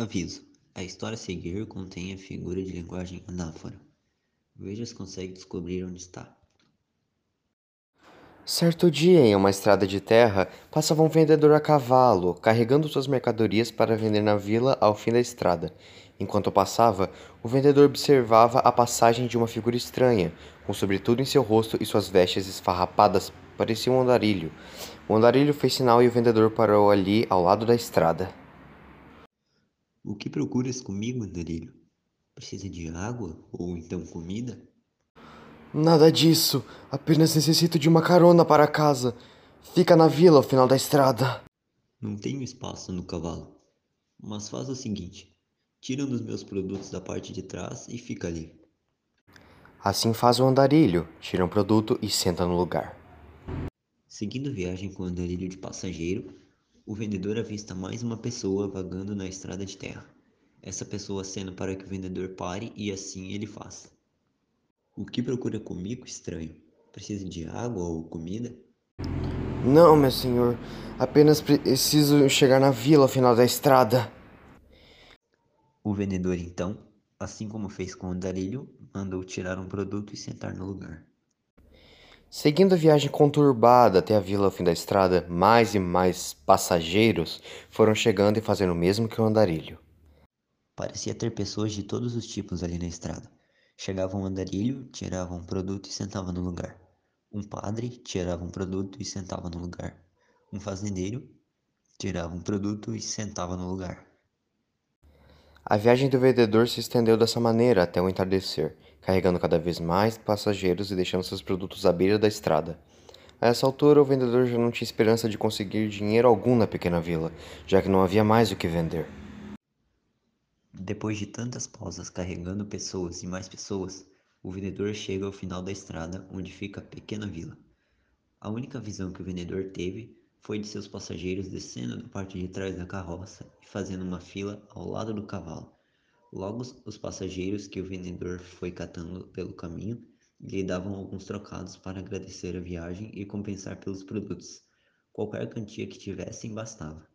Aviso: a história a seguir contém a figura de linguagem anáfora. Veja se consegue descobrir onde está. Certo dia, em uma estrada de terra, passava um vendedor a cavalo, carregando suas mercadorias para vender na vila ao fim da estrada. Enquanto passava, o vendedor observava a passagem de uma figura estranha, com sobretudo em seu rosto e suas vestes esfarrapadas parecia um andarilho. O andarilho fez sinal e o vendedor parou ali ao lado da estrada. O que procuras comigo, andarilho? Precisa de água ou então comida? Nada disso. Apenas necessito de uma carona para casa. Fica na vila ao final da estrada. Não tenho espaço no cavalo. Mas faz o seguinte: tira um dos meus produtos da parte de trás e fica ali. Assim faz o andarilho, tira um produto e senta no lugar. Seguindo viagem com o andarilho de passageiro, o vendedor avista mais uma pessoa vagando na estrada de terra. Essa pessoa acena para que o vendedor pare e assim ele faz. O que procura comigo, estranho? Precisa de água ou comida? Não, meu senhor. Apenas preciso chegar na vila ao final da estrada. O vendedor, então, assim como fez com o andarilho, mandou tirar um produto e sentar no lugar. Seguindo a viagem conturbada até a vila ao fim da estrada, mais e mais passageiros foram chegando e fazendo o mesmo que o andarilho. Parecia ter pessoas de todos os tipos ali na estrada. Chegava um andarilho, tirava um produto e sentava no lugar. Um padre tirava um produto e sentava no lugar. Um fazendeiro tirava um produto e sentava no lugar. A viagem do vendedor se estendeu dessa maneira até o entardecer, carregando cada vez mais passageiros e deixando seus produtos à beira da estrada. A essa altura, o vendedor já não tinha esperança de conseguir dinheiro algum na pequena vila, já que não havia mais o que vender. Depois de tantas pausas carregando pessoas e mais pessoas, o vendedor chega ao final da estrada onde fica a pequena vila. A única visão que o vendedor teve foi de seus passageiros descendo da parte de trás da carroça e fazendo uma fila ao lado do cavalo. Logo, os passageiros que o vendedor foi catando pelo caminho lhe davam alguns trocados para agradecer a viagem e compensar pelos produtos. Qualquer quantia que tivessem bastava.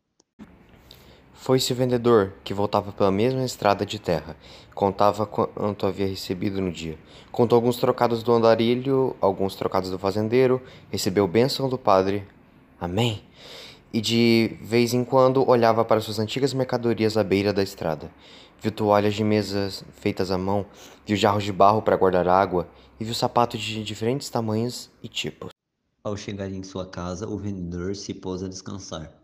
Foi-se o vendedor, que voltava pela mesma estrada de terra. Contava quanto havia recebido no dia. Contou alguns trocados do andarilho, alguns trocados do fazendeiro, recebeu bênção do padre. Amém. E de vez em quando olhava para suas antigas mercadorias à beira da estrada. Viu toalhas de mesas feitas à mão, viu jarros de barro para guardar água e viu sapatos de diferentes tamanhos e tipos. Ao chegar em sua casa, o vendedor se pôs a descansar.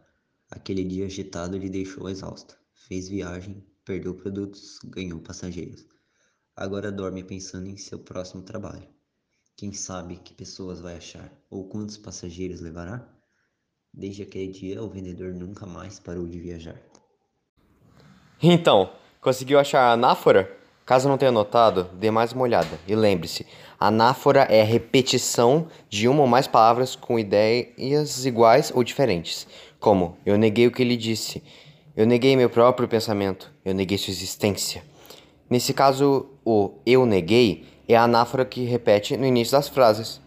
Aquele dia agitado lhe deixou exausto. Fez viagem, perdeu produtos, ganhou passageiros. Agora dorme pensando em seu próximo trabalho. Quem sabe que pessoas vai achar ou quantos passageiros levará? Desde aquele dia, o vendedor nunca mais parou de viajar. Então, conseguiu achar a anáfora? Caso não tenha notado, dê mais uma olhada. E lembre-se, anáfora é a repetição de uma ou mais palavras com ideias iguais ou diferentes. Como, eu neguei o que ele disse. Eu neguei meu próprio pensamento. Eu neguei sua existência. Nesse caso, o eu neguei é a anáfora que repete no início das frases.